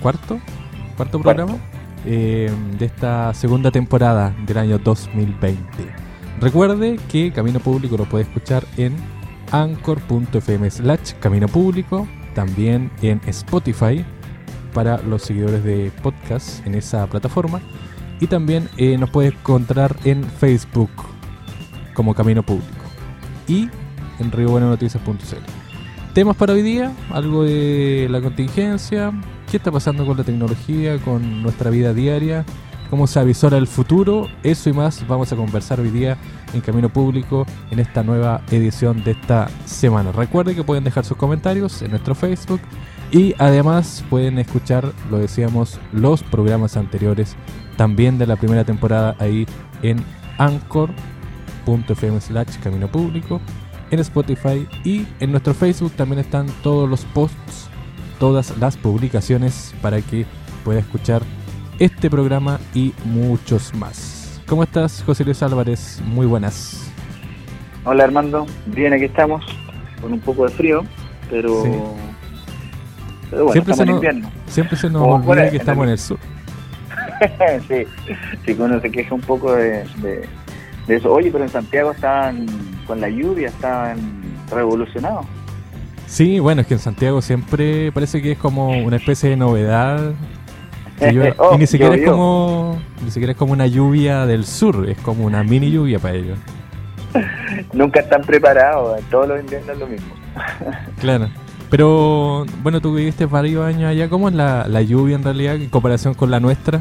cuarto, cuarto programa eh, de esta segunda temporada del año 2020. Recuerde que Camino Público lo puede escuchar en anchor.fm slash Camino Público, también en Spotify para los seguidores de podcast en esa plataforma y también eh, nos puede encontrar en Facebook como Camino Público y en riobuenanoticias.cl. Temas para hoy día, algo de la contingencia, qué está pasando con la tecnología, con nuestra vida diaria, cómo se avisora el futuro, eso y más vamos a conversar hoy día en Camino Público en esta nueva edición de esta semana. Recuerden que pueden dejar sus comentarios en nuestro Facebook y además pueden escuchar, lo decíamos, los programas anteriores también de la primera temporada ahí en anchor.fm slash Camino Público, en Spotify y en nuestro Facebook también están todos los posts todas las publicaciones para que pueda escuchar este programa y muchos más. ¿Cómo estás, José Luis Álvarez? Muy buenas. Hola Armando, bien aquí estamos, con un poco de frío, pero, pero bueno, siempre se invierno. Siempre se nos olvida que estamos en el sur. sí, sí, uno se queja un poco de, de, eso. Oye, pero en Santiago estaban con la lluvia, estaban revolucionados. Sí, bueno, es que en Santiago siempre parece que es como una especie de novedad. Oh, y ni siquiera es como ni siquiera es como una lluvia del sur, es como una mini lluvia para ellos. Nunca están preparados, todos los inviernos es lo mismo. claro. Pero bueno, tú viviste varios años allá, ¿cómo es la, la lluvia en realidad en comparación con la nuestra?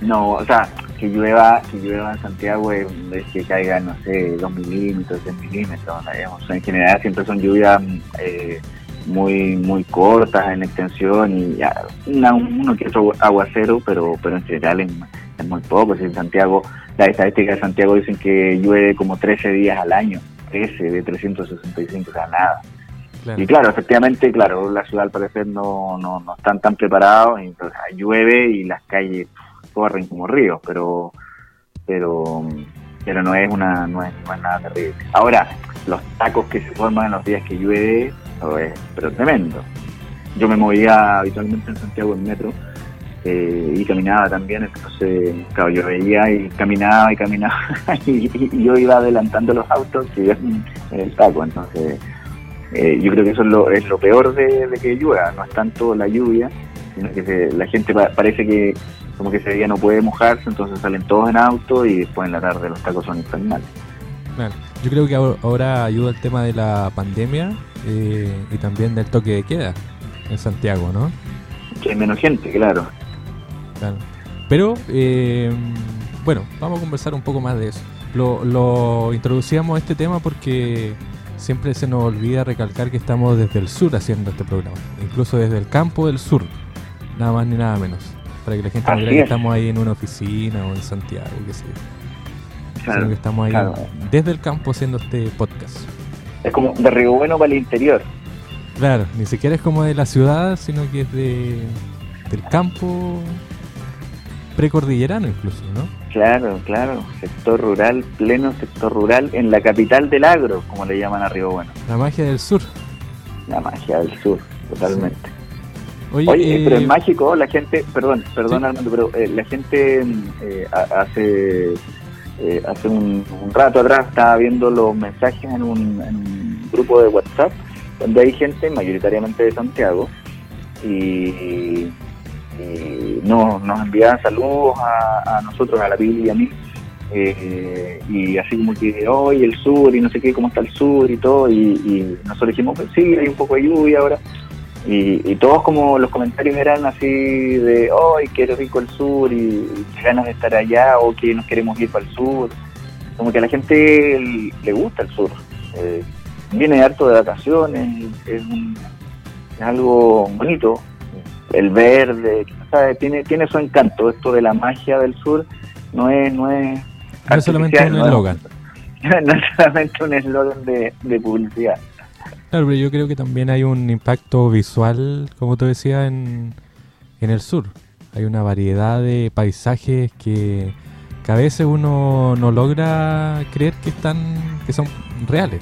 No, o sea, que llueva, que llueva en Santiago es, que caiga, no sé, 2 milímetros, 10 milímetros, en general siempre son lluvias eh, muy muy cortas en extensión y ya, uno que otro aguacero, pero pero en general es, muy poco. en Santiago, las estadísticas de Santiago dicen que llueve como 13 días al año, 13 de 365, o sea, nada. Y claro, efectivamente, claro, la ciudad al parecer no, no, no están tan preparados, entonces llueve y las calles corren como ríos, pero pero pero no es una no es, nada terrible. Ahora, los tacos que se forman en los días que llueve, es pero tremendo. Yo me movía habitualmente en Santiago en metro eh, y caminaba también, entonces, claro, yo veía y caminaba y caminaba y, yo iba adelantando los autos y en el taco, entonces eh, yo creo que eso es lo, es lo peor de, que llueva, no es tanto la lluvia, sino que la gente parece que como que ese día no puede mojarse, entonces salen todos en auto y después en la tarde los tacos son infernales. Yo creo que ahora ayuda el tema de la pandemia eh, y también del toque de queda en Santiago, ¿no? Que hay menos gente, claro. Claro. Pero, eh, bueno, vamos a conversar un poco más de eso. Lo, lo introducíamos a este tema porque siempre se nos olvida recalcar que estamos desde el sur haciendo este programa, incluso desde el campo del sur, nada más ni nada menos para que la gente no crea que estamos ahí en una oficina o en Santiago, que sé Claro, que estamos ahí desde el campo haciendo este podcast. Es como de Río Bueno para el interior. Claro, ni siquiera es como de la ciudad, sino que es de del campo precordillerano incluso, ¿no? Claro, claro, sector rural, pleno sector rural, en la capital del agro, como le llaman a Río Bueno. La magia del sur. La magia del sur, totalmente. Oye, pero es eh, mágico, la gente, perdón, perdón Armando, pero eh, la gente eh, hace hace un, rato atrás estaba viendo los mensajes en un, grupo de WhatsApp donde hay gente mayoritariamente de Santiago y, nos, nos envían saludos a, nosotros, a la Biblia y a mí. y así como que hoy el sur y no sé qué, cómo está el sur y todo, y, nosotros dijimos, pues sí, hay un poco de lluvia ahora, y, todos como los comentarios eran así de, ¡ay, qué rico el sur! Y, qué ganas de estar allá, o que nos queremos ir para el sur. Como que a la gente le gusta el sur. Eh, viene harto de vacaciones, es, algo bonito. el verde, tiene tiene su encanto. Esto de la magia del sur no es no es, no es solamente un eslogan. No, es solamente un eslogan de, de publicidad. Claro, pero yo creo que también hay un impacto visual, como tú decías, en, en el sur. Hay una variedad de paisajes que, que a veces uno no logra creer que están que son reales.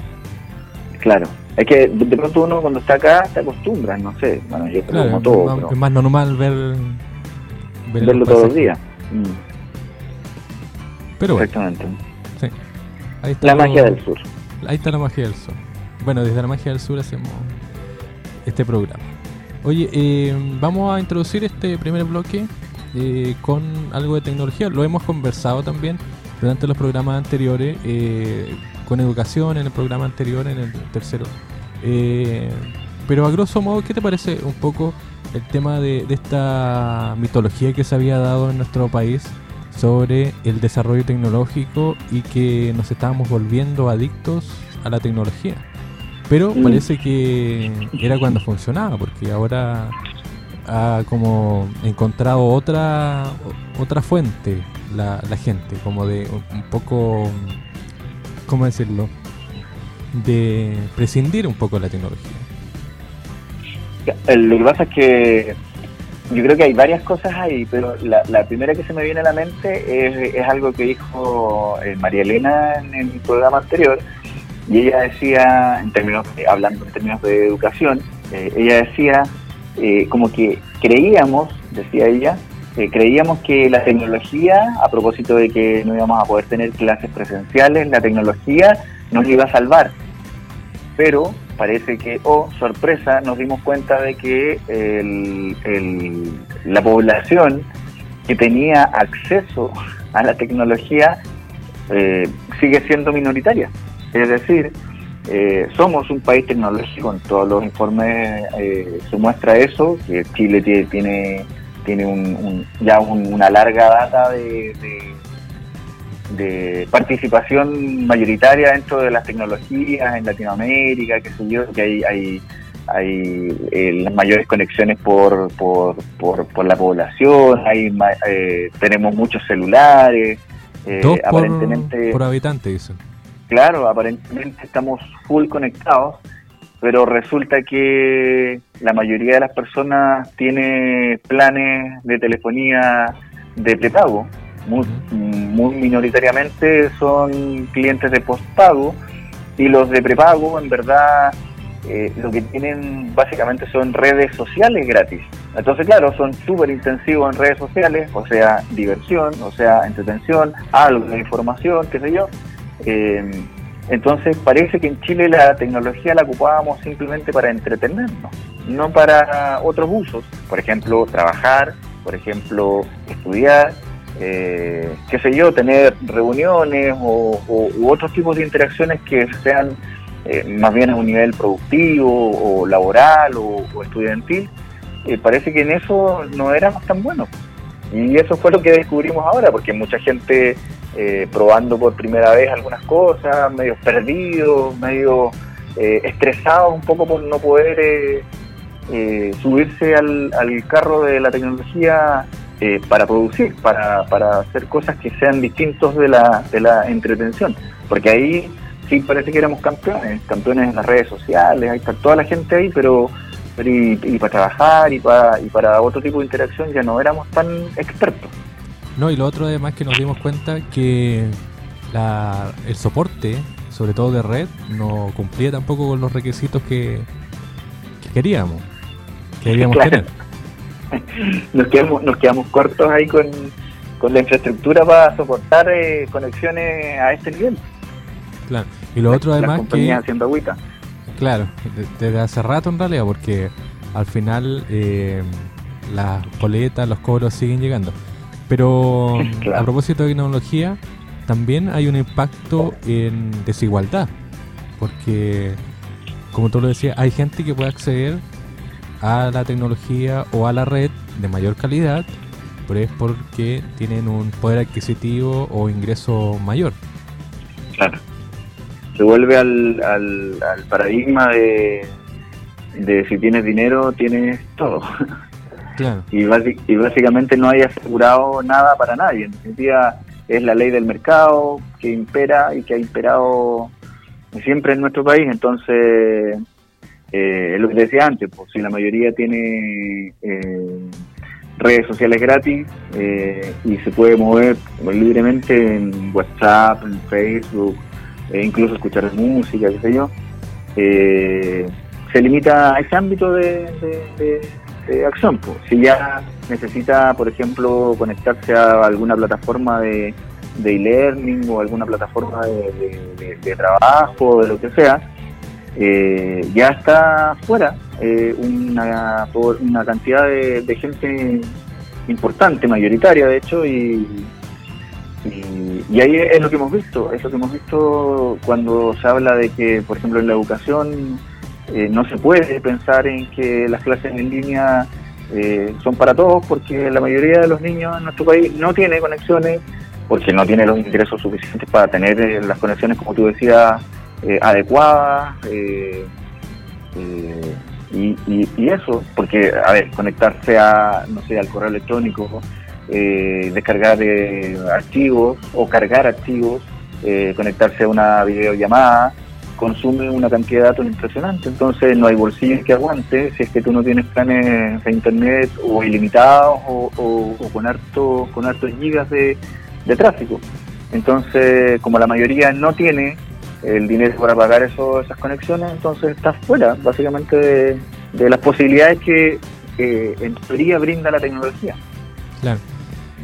Claro, es que de pronto uno cuando está acá se acostumbra, no sé, bueno, yo creo como todo. Es más normal ver, verlo todos los días. Mm. Pero Exactamente. Sí. Ahí está la magia del sur. Ahí está la magia del sur. Bueno, desde la magia del sur hacemos este programa. Oye, eh, vamos a introducir este primer bloque eh, con algo de tecnología. Lo hemos conversado también durante los programas anteriores, eh, con educación en el programa anterior, en el tercero. pero a grosso modo, ¿qué te parece un poco el tema de esta mitología que se había dado en nuestro país sobre el desarrollo tecnológico y que nos estábamos volviendo adictos a la tecnología? Pero mm. parece que era cuando funcionaba, porque ahora ha como encontrado otra otra fuente la, la gente, como de un poco, ¿cómo decirlo? De prescindir un poco de la tecnología. Lo que pasa es que yo creo que hay varias cosas ahí, pero la, la primera que se me viene a la mente es, es algo que dijo eh, María Elena en el programa anterior, y ella decía, en términos, hablando en términos de educación, eh, ella decía eh, como que creíamos, decía ella, eh, creíamos que la tecnología, a propósito de que no íbamos a poder tener clases presenciales, la tecnología nos iba a salvar. Pero parece que, oh, sorpresa, nos dimos cuenta de que la población que tenía acceso a la tecnología sigue siendo minoritaria. Es decir, eh, somos un país tecnológico, en todos los informes eh, se muestra eso, que Chile tiene, tiene un, ya una larga data de, de, participación mayoritaria dentro de las tecnologías en Latinoamérica, que sé yo, que hay, hay, hay eh, las mayores conexiones por, por, por, la población, hay tenemos muchos celulares, aparentemente... por habitante, eso claro, aparentemente estamos full conectados, pero resulta que la mayoría de las personas tiene planes de telefonía de prepago. Muy, muy minoritariamente son clientes de postpago y los de prepago en verdad eh, lo que tienen básicamente son redes sociales gratis. Entonces, claro, son súper intensivos en redes sociales, o sea, diversión, o sea, entretención, algo de información, qué sé yo, eh, entonces parece que en Chile la tecnología la ocupábamos simplemente para entretenernos, no para otros usos. Por ejemplo, trabajar, por ejemplo, estudiar, eh, qué sé yo, tener reuniones o, u otros tipos de interacciones que sean eh, más bien a un nivel productivo o laboral o, estudiantil. parece que en eso no éramos tan buenos. Y eso fue lo que descubrimos ahora, porque mucha gente eh, probando por primera vez algunas cosas, medio perdidos, medio eh, estresados un poco por no poder eh, subirse al, carro de la tecnología para producir, para, para hacer cosas que sean distintos de la, de la entretención. Porque ahí sí parece que éramos campeones, campeones en las redes sociales, ahí está toda la gente ahí, pero, y, y, para trabajar y para, y para otro tipo de interacción ya no éramos tan expertos. No, y lo otro además que nos dimos cuenta que el soporte, sobre todo de red, no cumplía tampoco con los requisitos que, queríamos, queríamos tener. Nos quedamos, nos quedamos cortos ahí con, la infraestructura para soportar eh, conexiones a este nivel. Claro, y lo otro además que... haciendo agüita. Claro, desde hace rato en realidad, porque al final eh, las boletas, los cobros siguen llegando. Pero a propósito de tecnología, también hay un impacto en desigualdad. Porque, como tú lo decías, hay gente que puede acceder a la tecnología o a la red de mayor calidad, pero es porque tienen un poder adquisitivo o ingreso mayor. Claro. Se vuelve al, al, paradigma de, de si tienes dinero, tienes todo. y, y, básicamente no hay asegurado nada para nadie. En definitiva, es la ley del mercado que impera y que ha imperado siempre en nuestro país. Entonces, eh, lo que decía antes, pues si la mayoría tiene eh, redes sociales gratis eh, y se puede mover libremente en WhatsApp, en Facebook, e incluso escuchar música, qué sé yo, eh, se limita a ese ámbito de, acción. Pues. Si ya necesita, por ejemplo, conectarse a alguna plataforma de e-learning o alguna plataforma de, trabajo, de lo que sea, eh, ya está fuera eh, una, una cantidad de, gente importante, mayoritaria de hecho, y, y, ahí es lo que hemos visto, es lo que hemos visto cuando se habla de que, por ejemplo, en la educación eh, no se puede pensar en que las clases en línea eh, son para todos, porque la mayoría de los niños en nuestro país no tiene conexiones, porque no tiene los ingresos suficientes para tener eh, las conexiones, como tú decías, adecuadas. Y, y, eso, porque, a ver, conectarse a, no sé, al correo electrónico, descargar archivos o cargar archivos, conectarse a una videollamada, consume una cantidad de datos impresionante. Entonces no hay bolsillos que aguante si es que tú no tienes planes de internet o ilimitados o, con harto, con hartos gigas de, tráfico. Entonces, como la mayoría no tiene el dinero para pagar eso, esas conexiones, entonces estás fuera básicamente de, las posibilidades que en teoría brinda la tecnología. Claro.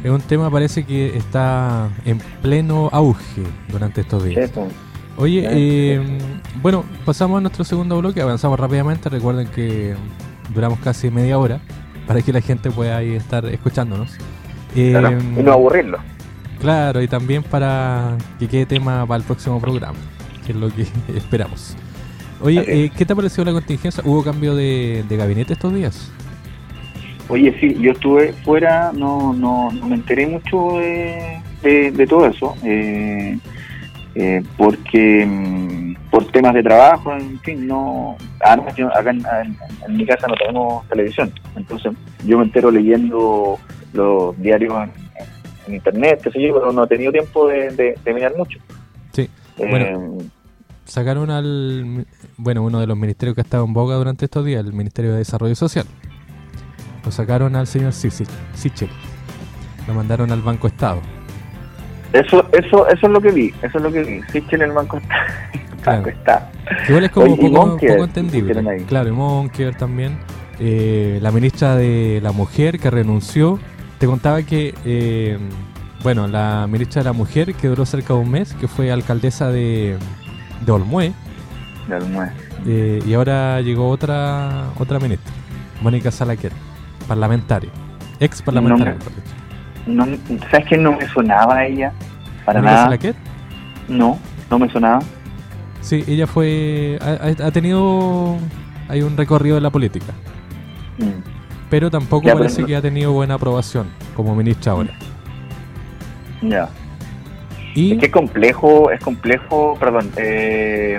Es un tema parece que está en pleno auge durante estos días. Oye, eh, bueno, pasamos a nuestro segundo bloque, avanzamos rápidamente, recuerden que duramos casi media hora para que la gente pueda ahí estar escuchándonos. Eh, y no aburrirlo. Claro, y también para que quede tema para el próximo programa, que es lo que esperamos. Oye, eh, ¿qué te ha parecido la contingencia? ¿Hubo cambio de gabinete estos días? Oye, sí, yo estuve fuera, no, no, me enteré mucho de, todo eso, eh, eh, porque mm, por temas de trabajo, en fin, no. Además, acá en, mi casa no tenemos televisión, entonces yo me entero leyendo los diarios en, internet, qué sé yo, pero no he tenido tiempo de, mirar mucho. Sí, bueno. Eh, sacaron al, bueno, uno de los ministerios que ha estado en boga durante estos días, el Ministerio de Desarrollo Social lo sacaron al señor Sichel. Lo mandaron al Banco Estado. Eso, eso, eso es lo que vi, eso es lo que vi. Sichel en el Banco. Banco Estado. Igual es como poco, poco, entendible. Claro, y Monker también. Eh, la ministra de la Mujer que renunció. Te contaba que, eh, bueno, la ministra de la Mujer que duró cerca de un mes, que fue alcaldesa de, de Olmué. De Olmué. Eh, y ahora llegó otra otra ministra, Mónica Salaquet parlamentario, ex parlamentario. No, ¿Sabes que no me sonaba ella? Para nada. No, no me sonaba. Sí, ella fue. Ha, tenido. Hay un recorrido en la política. Mm. Pero tampoco parece que ha tenido buena aprobación como ministra ahora. Ya. Y... Es que es complejo, es complejo, perdón, eh,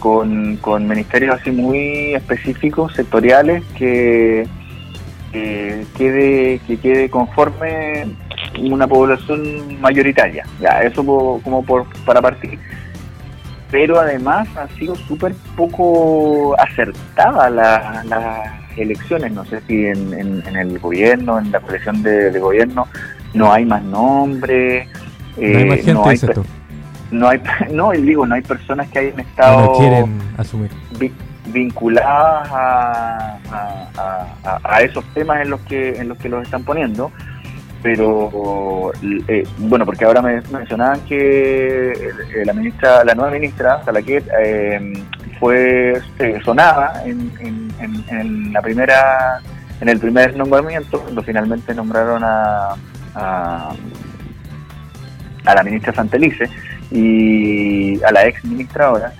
con, con ministerios así muy específicos, sectoriales, que que quede, que quede conforme una población mayoritaria. Ya, eso como por, para partir. Pero además han sido súper poco acertadas las elecciones. No sé si en, en, el gobierno, en la colección de, gobierno, no hay más nombres. no hay más eh, gente, no hay, no digo, no hay personas que hayan estado. No quieren asumir vinculadas a, a, esos temas en los que en los que los están poniendo pero eh, bueno porque ahora me mencionaban que eh, la ministra la nueva ministra Salaquet eh, fue sonada en, en, la primera en el primer nombramiento cuando finalmente nombraron a, a, a la ministra Santelice y a la ex ministra ahora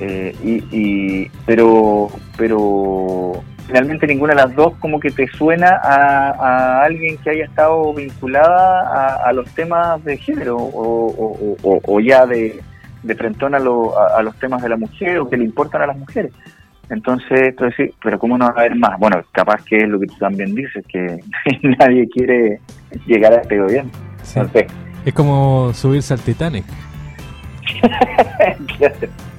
eh, y, pero, pero finalmente ninguna de las dos como que te suena a, alguien que haya estado vinculada a, los temas de género o, ya de, de frentón a, a, los temas de la mujer o que le importan a las mujeres. Entonces, entonces pero ¿cómo no va a haber más? Bueno, capaz que es lo que tú también dices, que nadie quiere llegar a este gobierno. Es como subirse al Titanic.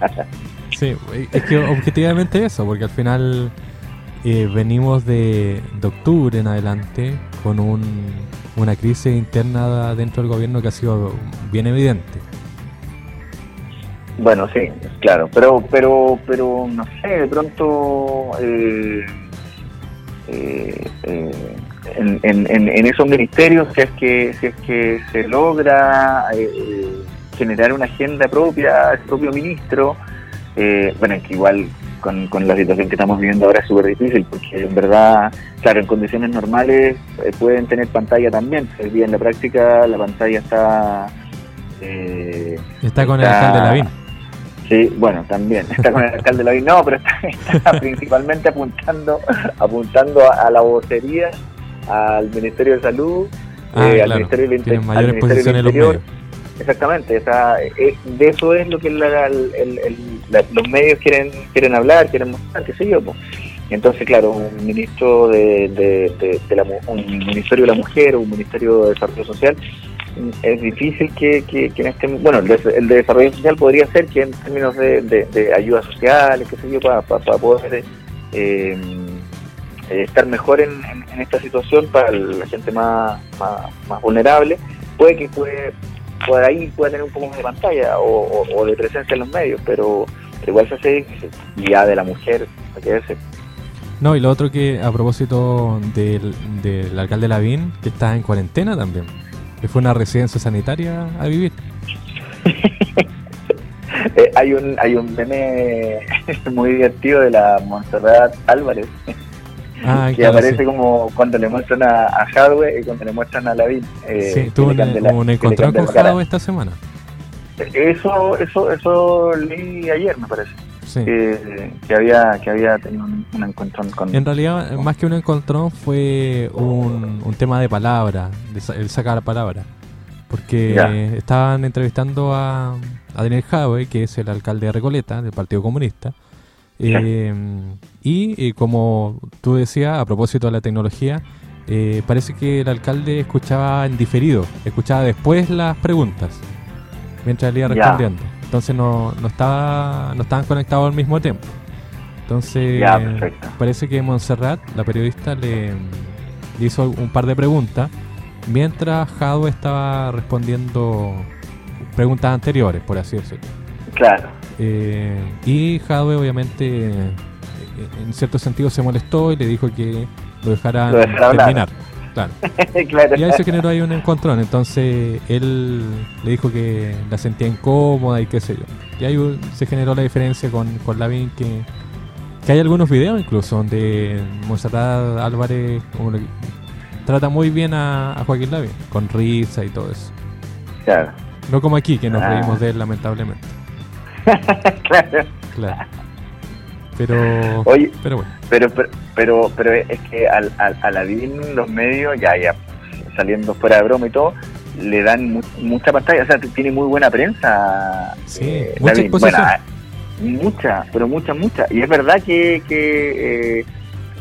sí, es que objetivamente eso, porque al final eh, venimos de, de, octubre en adelante con un, una crisis interna dentro del gobierno que ha sido bien evidente. Bueno, sí, claro, pero, pero, pero no sé, de pronto eh, eh, eh, en, en, en, esos ministerios, si es que, si es que se logra generar una agenda propia, el propio ministro, bueno, es que igual con, con, la situación que estamos viviendo ahora es súper difícil, porque en verdad, claro, en condiciones normales pueden tener pantalla también, el día en la práctica la pantalla está... está con el alcalde Lavín Sí, bueno, también está con el alcalde Lavín, no, pero está, principalmente apuntando apuntando a, la vocería, al Ministerio de Salud, ah, eh, al Ministerio del, Interior. Exactamente, eh, de eso es lo que los medios quieren quieren hablar, quieren mostrar, qué sé yo. Entonces, claro, un ministro de, de, la, un ministerio de la mujer, un ministerio de desarrollo social, es difícil que, que, en este bueno el de, desarrollo social podría ser que en términos de, de, ayudas sociales qué sé yo para, poder eh, estar mejor en, esta situación para la gente más, más, vulnerable puede que puede por ahí pueda tener un poco más de pantalla o, de presencia en los medios pero, igual se hace ya de la mujer que no, y lo otro que a propósito del, del alcalde Lavín, que está en cuarentena también que fue una residencia sanitaria a vivir. Eh, hay un hay un meme muy divertido de la Montserrat Álvarez ah, que aparece como cuando le muestran a, a y cuando le muestran a Lavín. Eh, sí, tuvo un, encontrón con Hadwe esta semana. Eso, eso, eso leí ayer, me parece que, había, que había tenido un, encontrón con... En realidad, más que un encontrón, fue un, un tema de palabra, el sacar la palabra. Porque estaban entrevistando a, Daniel Jaue, que es el alcalde de Recoleta, del Partido Comunista. Eh, y eh, como tú decías, a propósito de la tecnología, eh, parece que el alcalde escuchaba en diferido, escuchaba después las preguntas, mientras le iba respondiendo. Entonces no, no, estaba, no estaban conectados al mismo tiempo. Entonces parece que Montserrat, la periodista, le, hizo un par de preguntas mientras Jadwe estaba respondiendo preguntas anteriores, por así decirlo. Claro. Eh, y Jadwe obviamente en cierto sentido se molestó y le dijo que lo dejaran terminar. Claro. Y ahí se generó ahí un encontrón. Entonces él le dijo que la sentía incómoda y qué sé yo. Y ahí se generó la diferencia con, con Lavín que, que hay algunos videos incluso donde Monserrat Álvarez trata muy bien a, Joaquín Lavín, con risa y todo eso. Claro. No como aquí, que nos ah. reímos de él lamentablemente. claro. Claro. Pero, Oye, pero bueno. Pero, pero, pero, es que al, al, a la los medios, ya, ya, saliendo fuera de broma y todo, le dan mucha pantalla, o sea, tiene muy buena prensa. Sí, eh, mucha mucha, pero mucha, mucha. Y es verdad que, que eh,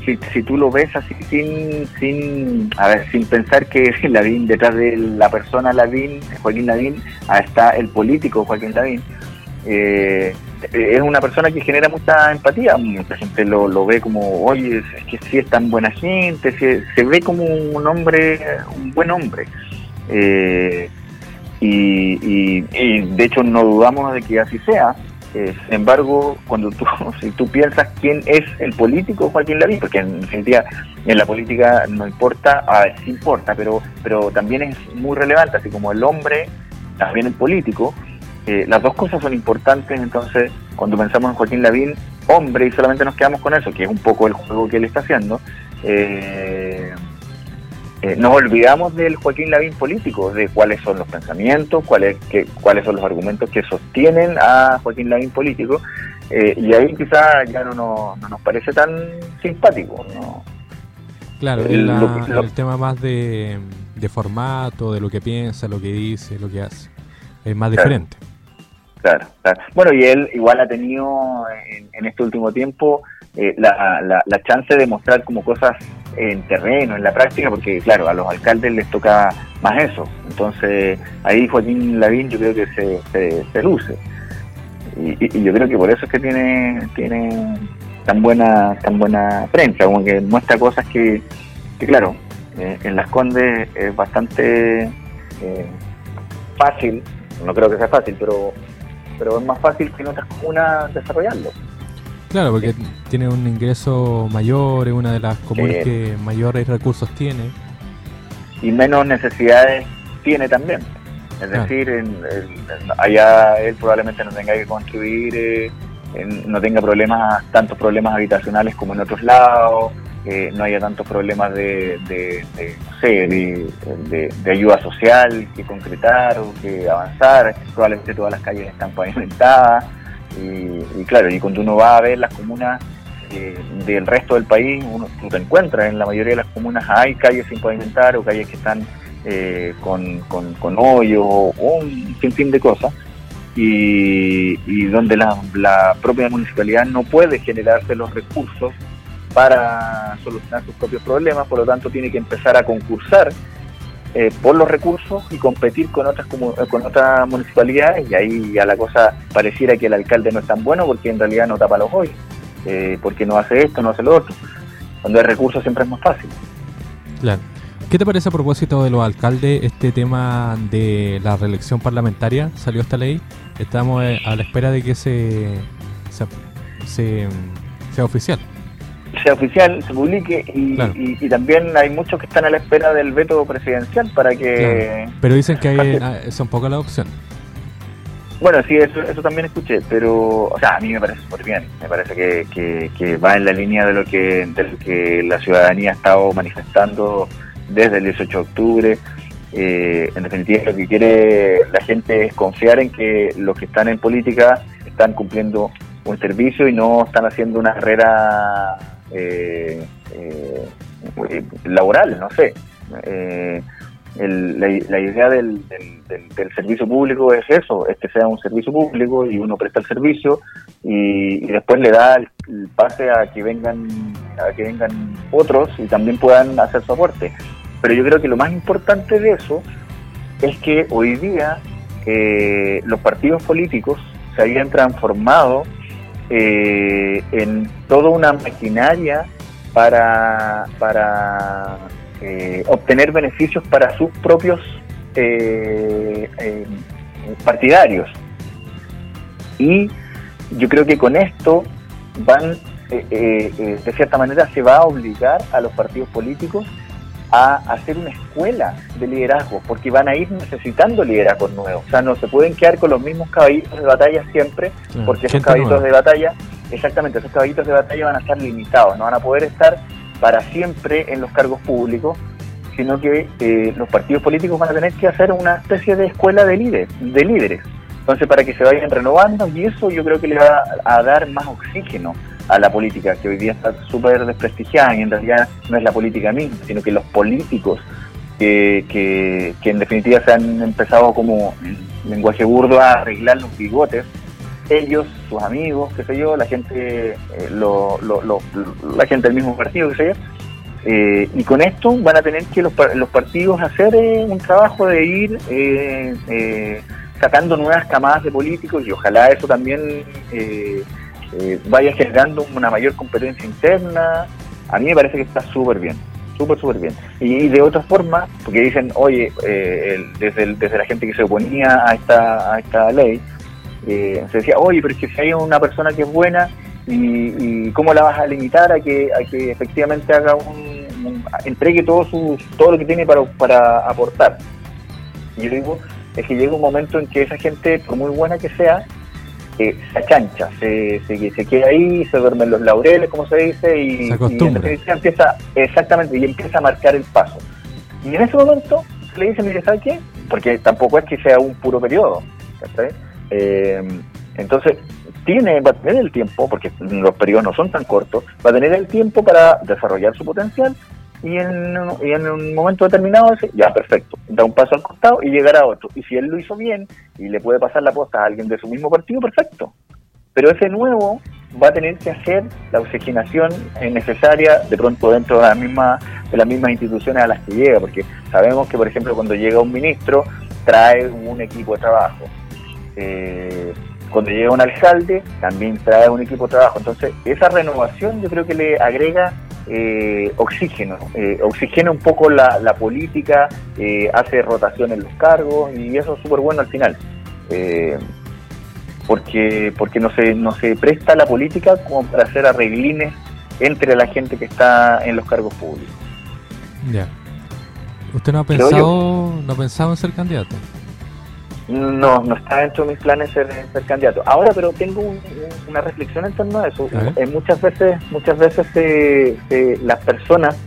si, si, tú lo ves así sin, sin, a ver, sin pensar que Lavín, detrás de la persona Lavín, Joaquín Lavín, está el político Joaquín Lavín, eh, es una persona que genera mucha empatía, mucha gente lo, lo ve como, oye, es que sí es tan buena gente, se ve como un hombre, un buen hombre. Eh, y, de hecho no dudamos de que así sea. Eh, sin embargo, cuando tú, si tú piensas quién es el político Joaquín Lavín, porque en definitiva en la política no importa, a ver, sí importa, pero, pero también es muy relevante, así como el hombre, también el político, eh, las dos cosas son importantes, entonces cuando pensamos en Joaquín Lavín, hombre, y solamente nos quedamos con eso, que es un poco el juego que él está haciendo, eh, eh, nos olvidamos del Joaquín Lavín político, de cuáles son los pensamientos, cuáles, cuáles son los argumentos que sostienen a Joaquín Lavín político, y ahí quizá ya no, no, nos parece tan simpático. Claro, el, tema más de, formato, de lo que piensa, lo que dice, lo que hace, es más diferente. Claro, claro. Bueno, y él igual ha tenido en, este último tiempo eh, la, la, chance de mostrar como cosas en terreno, en la práctica, porque claro, a los alcaldes les toca más eso. Entonces, ahí Joaquín Lavín yo creo que se, se, luce. Y, yo creo que por eso es que tiene, tiene tan buena tan buena prensa, como que muestra cosas que, que claro, eh, en Las Condes es bastante eh, fácil, no creo que sea fácil, pero pero es más fácil que en otras comunas desarrollarlo. Claro, porque tiene un ingreso mayor, es una de las comunas que mayores recursos tiene. Y menos necesidades tiene también. Es decir, en, allá él probablemente no tenga que construir, eh, no tenga problemas, tantos problemas habitacionales como en otros lados, no haya tantos problemas de, de, no sé, de, ayuda social que concretar o que avanzar. Probablemente todas las calles están pavimentadas. Y, claro, y cuando uno va a ver las comunas eh, del resto del país, uno, te encuentras en la mayoría de las comunas hay calles sin pavimentar o calles que están eh, con, con, con hoyos o un sinfín de cosas. Y, y donde la, la propia municipalidad no puede generarse los recursos para solucionar sus propios problemas, por lo tanto tiene que empezar a concursar eh, por los recursos y competir con otras eh, con otras municipalidades y ahí ya la cosa pareciera que el alcalde no es tan bueno porque en realidad no tapa los hoyos, eh, porque no hace esto, no hace lo otro. Cuando hay recursos siempre es más fácil. Claro. ¿Qué te parece a propósito de los alcaldes este tema de la reelección parlamentaria? ¿Salió esta ley? Estamos a la espera de que se, se sea oficial sea oficial, se publique y, también hay muchos que están a la espera del veto presidencial para que... Pero dicen que hay, ah, son pocas las opciones. Bueno, sí, eso, eso también escuché, pero, o sea, a mí me parece súper bien, me parece que, que, va en la línea de lo que, de que la ciudadanía ha estado manifestando desde el 18 de octubre. Eh, en definitiva, lo que quiere la gente es confiar en que los que están en política están cumpliendo un servicio y no están haciendo una carrera eh, eh, laboral, no sé. Eh, la, idea del, servicio público es eso, es que sea un servicio público y uno presta el servicio y, después le da el, pase a que vengan a que vengan otros y también puedan hacer su aporte. Pero yo creo que lo más importante de eso es que hoy día eh, los partidos políticos se habían transformado eh, en toda una maquinaria para, para eh, obtener beneficios para sus propios eh, partidarios. Y yo creo que con esto van, de cierta manera, se va a obligar a los partidos políticos a hacer una escuela de liderazgo, porque van a ir necesitando liderazgos nuevos. O sea, no se pueden quedar con los mismos caballitos de batalla siempre, porque esos caballitos de batalla, exactamente, esos caballitos de batalla van a estar limitados, no van a poder estar para siempre en los cargos públicos, sino que eh, los partidos políticos van a tener que hacer una especie de escuela de líderes, de líderes. Entonces, para que se vayan renovando, y eso yo creo que le va a dar más oxígeno a la política, que hoy día está súper desprestigiada y en realidad no es la política misma, sino que los políticos que, que, en definitiva se han empezado como en lenguaje burdo a arreglar los bigotes, ellos, sus amigos, qué sé yo, la gente, eh, lo, la gente del mismo partido, qué sé yo, eh, y con esto van a tener que los, los partidos hacer eh, un trabajo de ir sacando nuevas camadas de políticos y ojalá eso también eh, vaya generando una mayor competencia interna, a mí me parece que está súper bien, súper, súper bien. Y, de otra forma, porque dicen, oye, eh, desde, desde la gente que se oponía a esta, a esta ley, eh, se decía, oye, pero es que si hay una persona que es buena, y, cómo la vas a limitar a que, a que efectivamente haga un, entregue todo, su, todo lo que tiene para, para aportar. Y yo digo, es que llega un momento en que esa gente, por muy buena que sea, se achancha, se, se, se, queda ahí, se duermen los laureles, como se dice, y, empieza, exactamente, y empieza a marcar el paso. Y en ese momento se le dice, mire, ¿sabe qué? Porque tampoco es que sea un puro periodo, eh, entonces, tiene, va a tener el tiempo, porque los periodos no son tan cortos, va a tener el tiempo para desarrollar su potencial y en, un momento determinado dice, ya, perfecto, da un paso al costado y llegará otro. Y si él lo hizo bien y le puede pasar la posta a alguien de su mismo partido, perfecto. Pero ese nuevo va a tener que hacer la oxigenación necesaria de pronto dentro de, la misma, de las mismas instituciones a las que llega, porque sabemos que, por ejemplo, cuando llega un ministro, trae un equipo de trabajo. Eh, cuando llega un alcalde, también trae un equipo de trabajo. Entonces, esa renovación yo creo que le agrega eh, oxígeno, eh, oxigena un poco la, la política, eh, hace rotación en los cargos y eso es súper bueno al final. Eh, porque porque no se, no se presta la política como para hacer arreglines entre la gente que está en los cargos públicos. Ya. ¿Usted no ha pensado, no ha pensado en ser candidato? No, no está dentro de mis planes ser, ser candidato. Ahora, pero tengo un- un- una reflexión en torno a eso. Eh, muchas veces, muchas veces eh, eh, las personas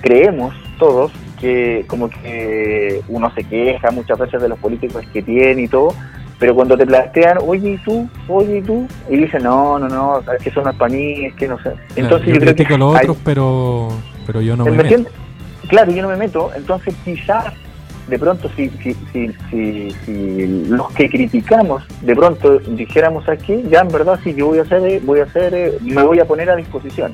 creemos todos que como que uno se queja muchas veces de los políticos que tiene y todo, pero cuando te plantean, oye, ¿y tú? Oye, ¿y tú? Y dicen, no, no, no, es que eso no es que no sé. Entonces Claro, yo, creo que los hay- otros, pero, pero yo no ¿Me me meto. Claro, yo no me meto, entonces quizás de pronto si, si, si, los que criticamos de pronto dijéramos aquí, ya en verdad sí, yo voy a hacer, eh, voy a hacer, eh, me voy a poner a disposición.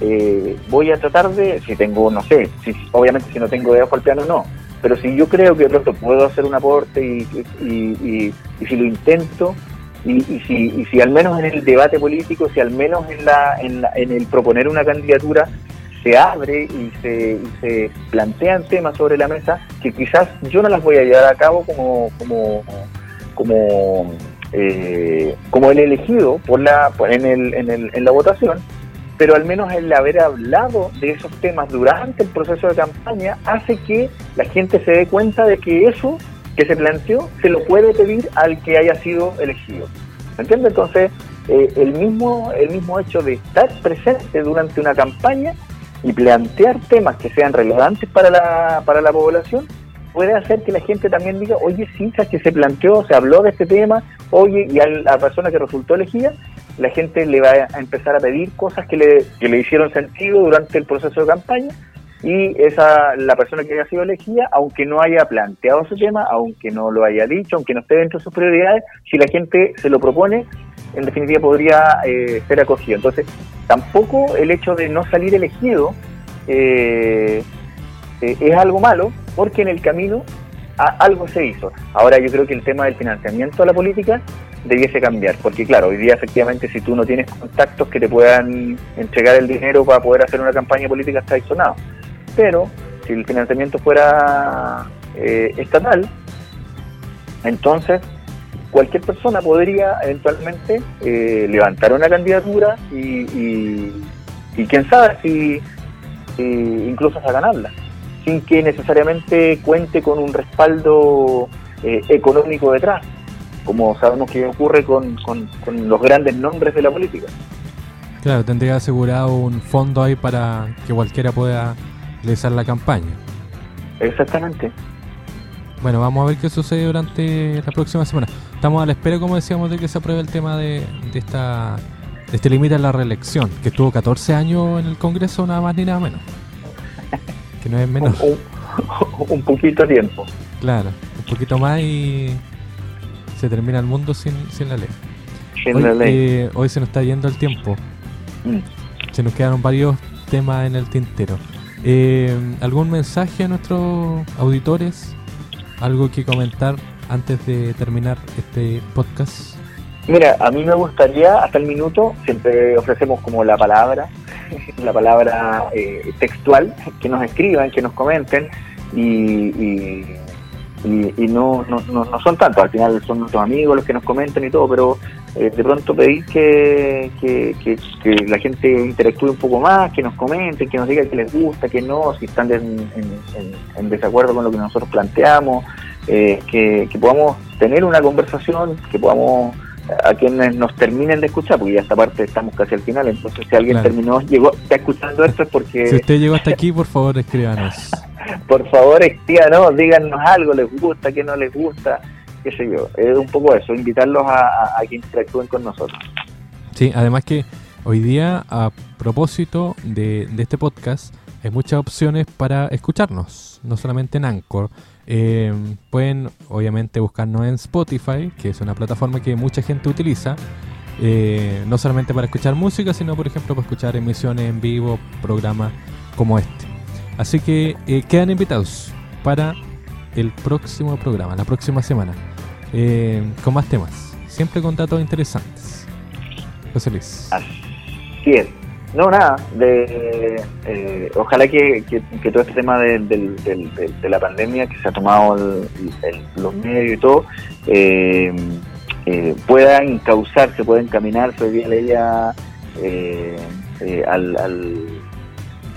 Eh, voy a tratar de, si tengo, no sé, si, obviamente si no tengo debajo al piano no, pero si yo creo que de pronto puedo hacer un aporte y, y, y- y si lo intento, y, y si, y si al menos en el debate político, si al menos en, la, en, la- en el proponer una candidatura se abre y se, y se plantean temas sobre la mesa que quizás yo no las voy a llevar a cabo como como como eh, como el elegido por la en, el, en, el, en la votación pero al menos el haber hablado de esos temas durante el proceso de campaña hace que la gente se dé cuenta de que eso que se planteó se lo puede pedir al que haya sido elegido. ¿Me entiendes? Entonces, eh, el, mismo, el mismo hecho de estar presente durante una campaña y plantear temas que sean relevantes para la, para la población puede hacer que la gente también diga, oye, sí, que se planteó, se habló de este tema, oye, y a la persona que resultó elegida, la gente le va a empezar a pedir cosas que le, que le hicieron sentido durante el proceso de campaña y esa la persona que haya sido elegida, aunque no haya planteado ese tema, aunque no lo haya dicho, aunque no esté dentro de sus prioridades, si la gente se lo propone, en definitiva podría eh, ser acogido. Entonces, tampoco el hecho de no salir elegido eh, eh, es algo malo, porque en el camino algo se hizo. Ahora yo creo que el tema del financiamiento a la política debiese cambiar, porque claro, hoy día efectivamente si tú no tienes contactos que te puedan entregar el dinero para poder hacer una campaña política está disonado. Pero si el financiamiento fuera eh, estatal, entonces cualquier persona podría eventualmente eh, levantar una candidatura y, y, y quién sabe si, incluso hasta ganarla, sin que necesariamente cuente con un respaldo eh, económico detrás, como sabemos que ocurre con, con, con los grandes nombres de la política. Claro, tendría asegurado un fondo ahí para que cualquiera pueda realizar la campaña. Exactamente. Bueno, vamos a ver qué sucede durante la próxima semana. Estamos a la espera, como decíamos, de que se apruebe el tema de, de esta de este límite a la reelección, que estuvo 14 años en el Congreso, nada más ni nada menos. Que no es Un, menos. un- un poquito de tiempo. Claro, un poquito más y se termina el mundo sin, sin la ley. sin Hoy, la ley. eh, hoy se nos está yendo el tiempo. Mm. Se nos quedaron varios temas en el tintero. Eh, ¿Algún mensaje a nuestros auditores? ¿Algo que comentar antes de terminar este podcast? Mira, a mí me gustaría, hasta el minuto, siempre ofrecemos como la palabra, la palabra eh, textual, que nos escriban, que nos comenten, y, y, y- no, no, no, no son tantos, al final son nuestros amigos los que nos comentan y todo, pero eh, de pronto pedir que, que, que- la gente interactúe un poco más, que nos comenten, que nos digan que les gusta, que no, si están en- en desacuerdo con lo que nosotros planteamos, eh, que, que podamos tener una conversación, que podamos a quienes nos terminen de escuchar, porque ya esta parte estamos casi al final, entonces si alguien Claro. terminó, llegó, está escuchando esto es Si porque, usted llegó hasta aquí, por favor, escríbanos. por favor, escríbanos, díganos algo, les gusta, qué no les gusta, qué sé yo, es un poco eso, invitarlos a, a- a que interactúen con nosotros. Sí, además que hoy día, a propósito de, de este podcast, hay muchas opciones para escucharnos, no solamente en Anchor. Eh, pueden obviamente buscarnos en Spotify, que es una plataforma que mucha gente utiliza, eh, no solamente para escuchar música, sino por ejemplo para escuchar emisiones en vivo, programas como este. Así que eh, quedan invitados para el próximo programa, la próxima semana, con más temas, siempre con datos interesantes. José Luis. Así es. No, nada. De, eh, ojalá que, todo este tema de, la pandemia, que se ha tomado los medios y todo, eh, eh, pueda encauzarse, pueda encaminarse. Hoy día leía eh, al, al,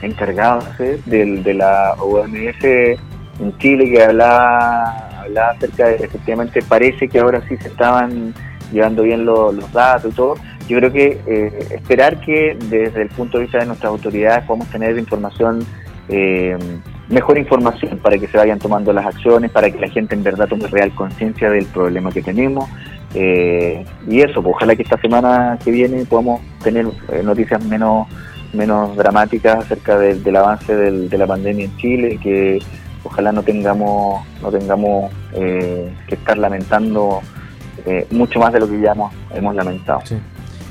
encargado de la OMS en Chile que hablaba, hablaba acerca de efectivamente parece que ahora sí se estaban llevando bien los datos y todo yo creo que eh, esperar que desde el punto de vista de nuestras autoridades podamos tener información, eh, mejor información para que se vayan tomando las acciones, para que la gente en verdad tome real conciencia del problema que tenemos. Eh, y eso, pues, ojalá que esta semana que viene podamos tener noticias menos menos dramáticas acerca del avance de la pandemia en Chile, que ojalá no tengamos no tengamos que estar lamentando mucho más de lo que ya hemos, hemos lamentado.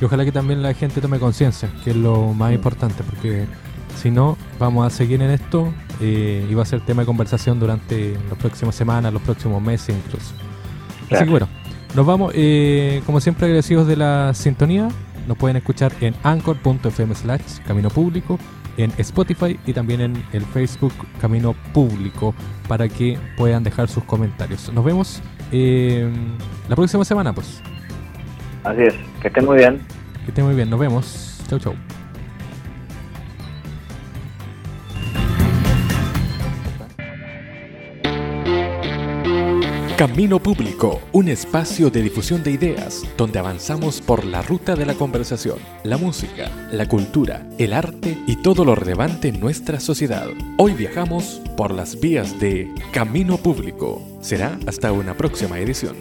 Y ojalá que también la gente tome conciencia, que es lo más importante, porque si no, vamos a seguir en esto eh, y va a ser tema de conversación durante las próximas semanas, los próximos meses incluso. Así que bueno, nos vamos, eh, como siempre, agradecidos de la sintonía. Nos pueden escuchar en anchor.fm slash camino público, en Spotify y también en el Facebook Camino Público para que puedan dejar sus comentarios. Nos vemos eh, la próxima semana, pues. Así es, que estén muy bien. Que estén muy bien, nos vemos. Chau, chau. Camino Público, un espacio de difusión de ideas donde avanzamos por la ruta de la conversación, la música, la cultura, el arte y todo lo relevante en nuestra sociedad. Hoy viajamos por las vías de Camino Público. Será hasta una próxima edición.